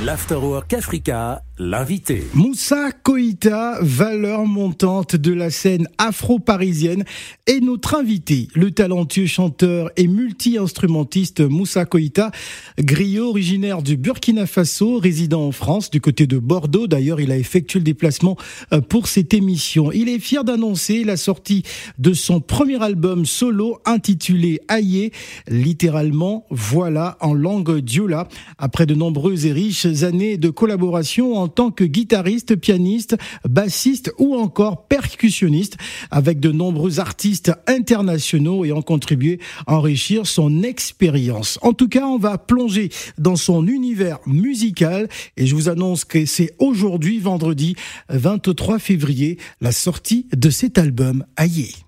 L'Afterwork Africa, Moussa Koïta, valeur montante de la scène afro-parisienne, est notre invité. Le talentueux chanteur et multi-instrumentiste Moussa Koïta, griot originaire du Burkina Faso, résident en France, du côté de Bordeaux. D'ailleurs, il a effectué le déplacement euh, pour cette émission. Il est fier d'annoncer la sortie de son premier album solo intitulé Aïe, littéralement voilà en langue diola. Après de nombreuses et riches années de collaboration tant que guitariste, pianiste, bassiste ou encore percussionniste avec de nombreux artistes internationaux et ont contribué à enrichir son expérience. En tout cas, on va plonger dans son univers musical et je vous annonce que c'est aujourd'hui, vendredi 23 février, la sortie de cet album Aïe.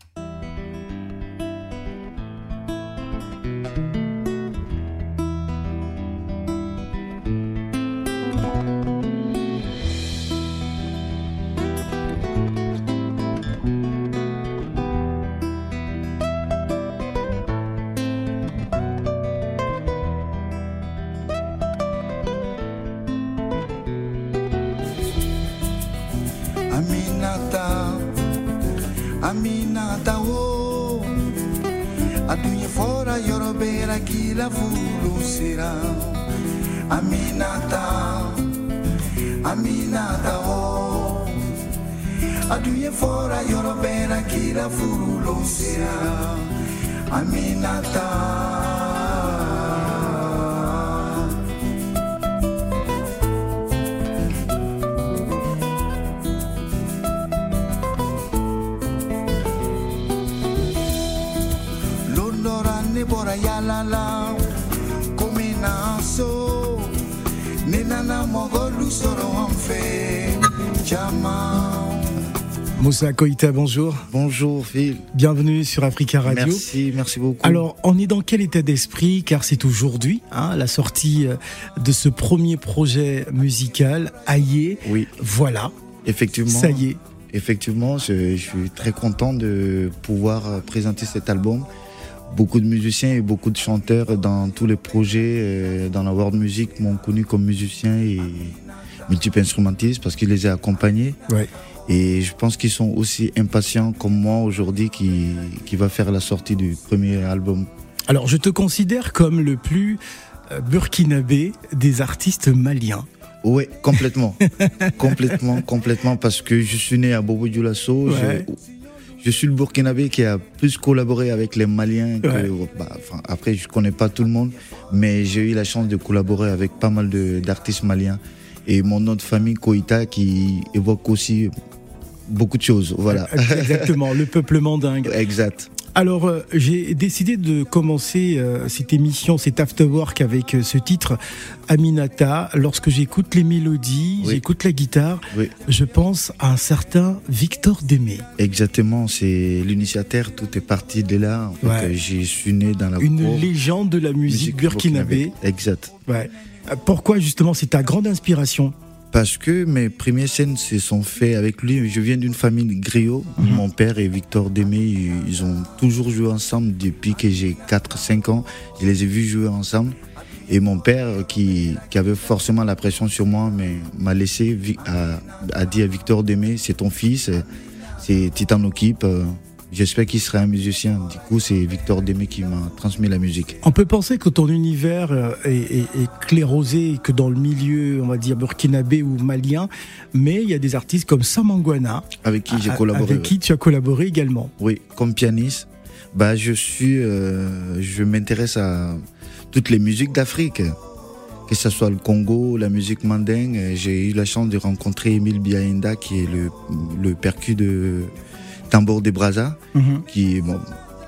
amina tao atunye fora yorobera kila vulu a mina da o a dunha fora yorobera kila vulu sira amina tao bɔra yala la komi na so ne nana mɔgɔlu sɔrɔ an fɛ caman. Moussa Koïta, bonjour. Bonjour Phil. Bienvenue sur Africa Radio. Merci, merci beaucoup. Alors, on est dans quel état d'esprit Car c'est aujourd'hui hein, la sortie euh, de ce premier projet musical, Aïe. oui, Voilà, effectivement. ça y est. Effectivement, je, je suis très content de pouvoir euh, présenter cet album. Beaucoup de musiciens et beaucoup de chanteurs dans tous les projets euh, dans la world music m'ont connu comme musicien et multiple instrumentiste parce je les ai accompagnés. Ouais. Et je pense qu'ils sont aussi impatients comme moi aujourd'hui qui, qui va faire la sortie du premier album. Alors, je te considère comme le plus euh, burkinabé des artistes maliens. Ouais, complètement. complètement, complètement, parce que je suis né à Bobo Dioulasso. Ouais. Je, je suis le Burkinabé qui a plus collaboré avec les Maliens. Que, Ouais. bah, enfin, après, je connais pas tout le monde, mais j'ai eu la chance de collaborer avec pas mal d'artistes maliens. Et mon nom de famille, Koïta, qui évoque aussi beaucoup de choses. Voilà. Exactement, le peuple mandingue. exact. Alors, euh, j'ai décidé de commencer euh, cette émission, cet afterwork avec euh, ce titre, Aminata. Lorsque j'écoute les mélodies, Oui. j'écoute la guitare, Oui. je pense à un certain Victor Démé. Exactement. C'est l'initiateur. Tout est parti de là. En fait, Ouais. Je suis né dans la Une cour- légende de la musique, burkinabé. Exact. Ouais. Pourquoi justement c'est ta grande inspiration? Parce que mes premières scènes se sont faites avec lui. Je viens d'une famille de griot. Mon père et Victor Démé, ils ont toujours joué ensemble depuis que j'ai 4-5 ans. Je les ai vus jouer ensemble. Et mon père, qui, qui avait forcément la pression sur moi, mais m'a laissé, a, a dit à Victor Démé, c'est ton fils, c'est Titan Okip. J'espère qu'il sera un musicien. Du coup, c'est Victor Démé qui m'a transmis la musique. On peut penser que ton univers euh, est, est, est clérosé que dans le milieu, on va dire burkinabé ou malien, mais il y a des artistes comme Samangwana, Avec qui j'ai collaboré. avec qui tu as collaboré également. Oui, comme pianiste, bah je suis, euh, je m'intéresse à toutes les musiques d'Afrique, que ce soit le Congo, la musique mandingue. J'ai eu la chance de rencontrer Emile Biaenda, qui est le, le percu de Tambour des Brazza, Mhm. qui bon,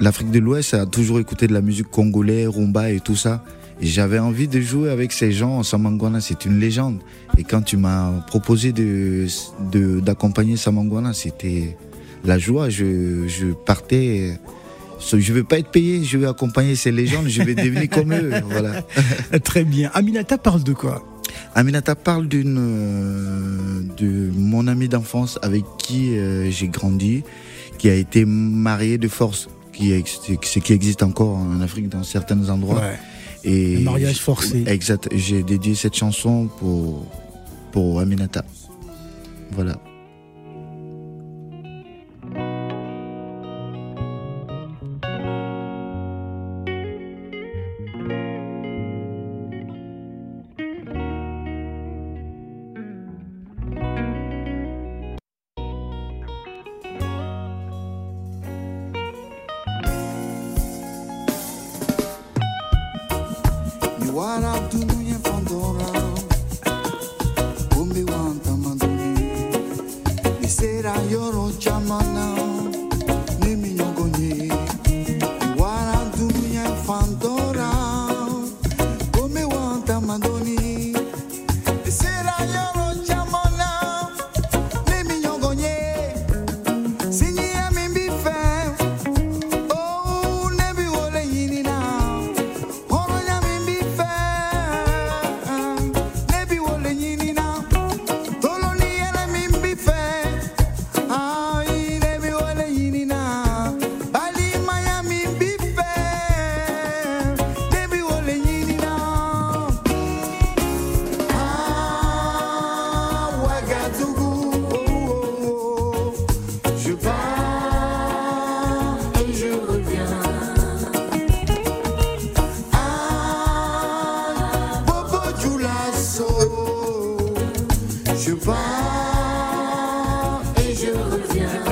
l'Afrique de l'Ouest a toujours écouté de la musique congolaise, rumba et tout ça. Et j'avais envie de jouer avec ces gens. Samangwana, c'est une légende. Et quand tu m'as proposé de de- d'accompagner Samangwana, c'était la joie. Je, je partais. Je vais pas être payé, je vais accompagner ces légendes, je vais devenir comme eux. Voilà. Très bien. Aminata parle de quoi? Aminata parle d'une euh, de mon ami d'enfance avec qui euh, j'ai grandi, qui a été marié de force, qui ce qui existe encore en Afrique dans certains endroits. Ouais. Et Le mariage forcé. Exact. J'ai dédié cette chanson pour, pour Aminata. Voilà. what I do.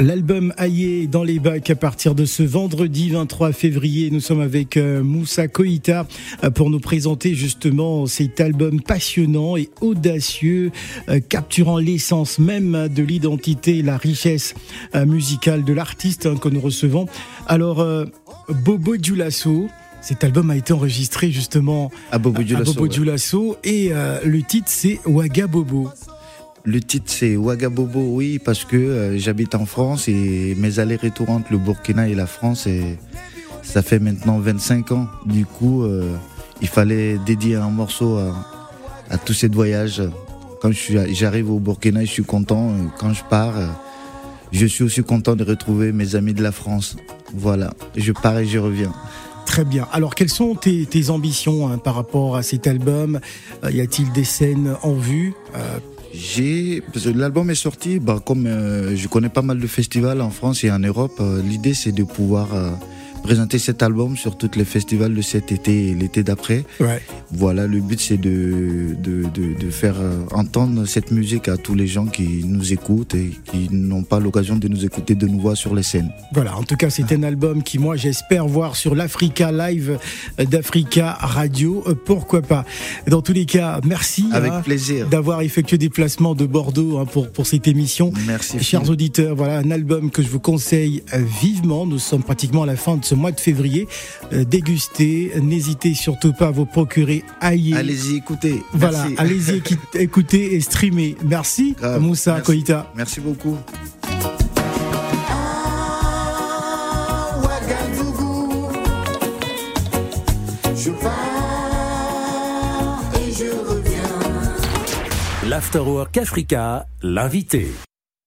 L'album Aïe dans les bacs à partir de ce vendredi 23 février. Nous sommes avec euh, Moussa Koïta euh, pour nous présenter justement cet album passionnant et audacieux, euh, capturant l'essence même de l'identité et la richesse musicale de l'artiste hein, que nous recevons. Alors, Bobo Dioulasso, cet album a été enregistré justement À Bobo à ouais. Dioulasso et le titre c'est Ouaga Bobo. Le titre c'est Ouagabobo, oui, parce que euh, j'habite en France et mes allers-retours entre le Burkina et la France, et ça fait maintenant 25 ans. Du coup, euh, il fallait dédier un morceau à, tous ces voyages. Quand j'arrive au Burkina, je suis content. Euh, Quand je pars, je suis aussi content de retrouver mes amis de la France. Voilà, je pars et je reviens. Très bien. Alors, quelles sont tes, ambitions hein, par rapport à cet album? Y a-t-il des scènes en vue? J'ai, l'album est sorti, bah, comme euh, je connais pas mal de festivals en France et en Europe, euh, l'idée c'est de pouvoir euh, présenter cet album sur tous les festivals de cet été et l'été d'après. Ouais. Voilà, le but c'est de, de, de, de faire euh, entendre cette musique à tous les gens qui nous écoutent et qui n'ont pas l'occasion de nous écouter de nous voir sur les scènes. Voilà. En tout cas, c'est un album qui, moi, j'espère voir sur l'Africa Live d'Africa Radio. Euh, Pourquoi pas? Dans tous les cas, merci Avec hein, plaisir. d'avoir effectué des placements de Bordeaux hein, pour pour cette émission. Merci. Chers auditeurs, voilà un album que je vous conseille euh, vivement. Nous sommes pratiquement à la fin de ce mois de février. Euh, dégustez, n'hésitez surtout pas à vous procurer Aïe. Allez-y, écoutez. Voilà, allez-y écoutez et streamez. Merci Grave. Moussa Merci. Koïta. Merci beaucoup. Ouagadougou. Je pars et je reviens. L'Afterwork Africa, l'invité.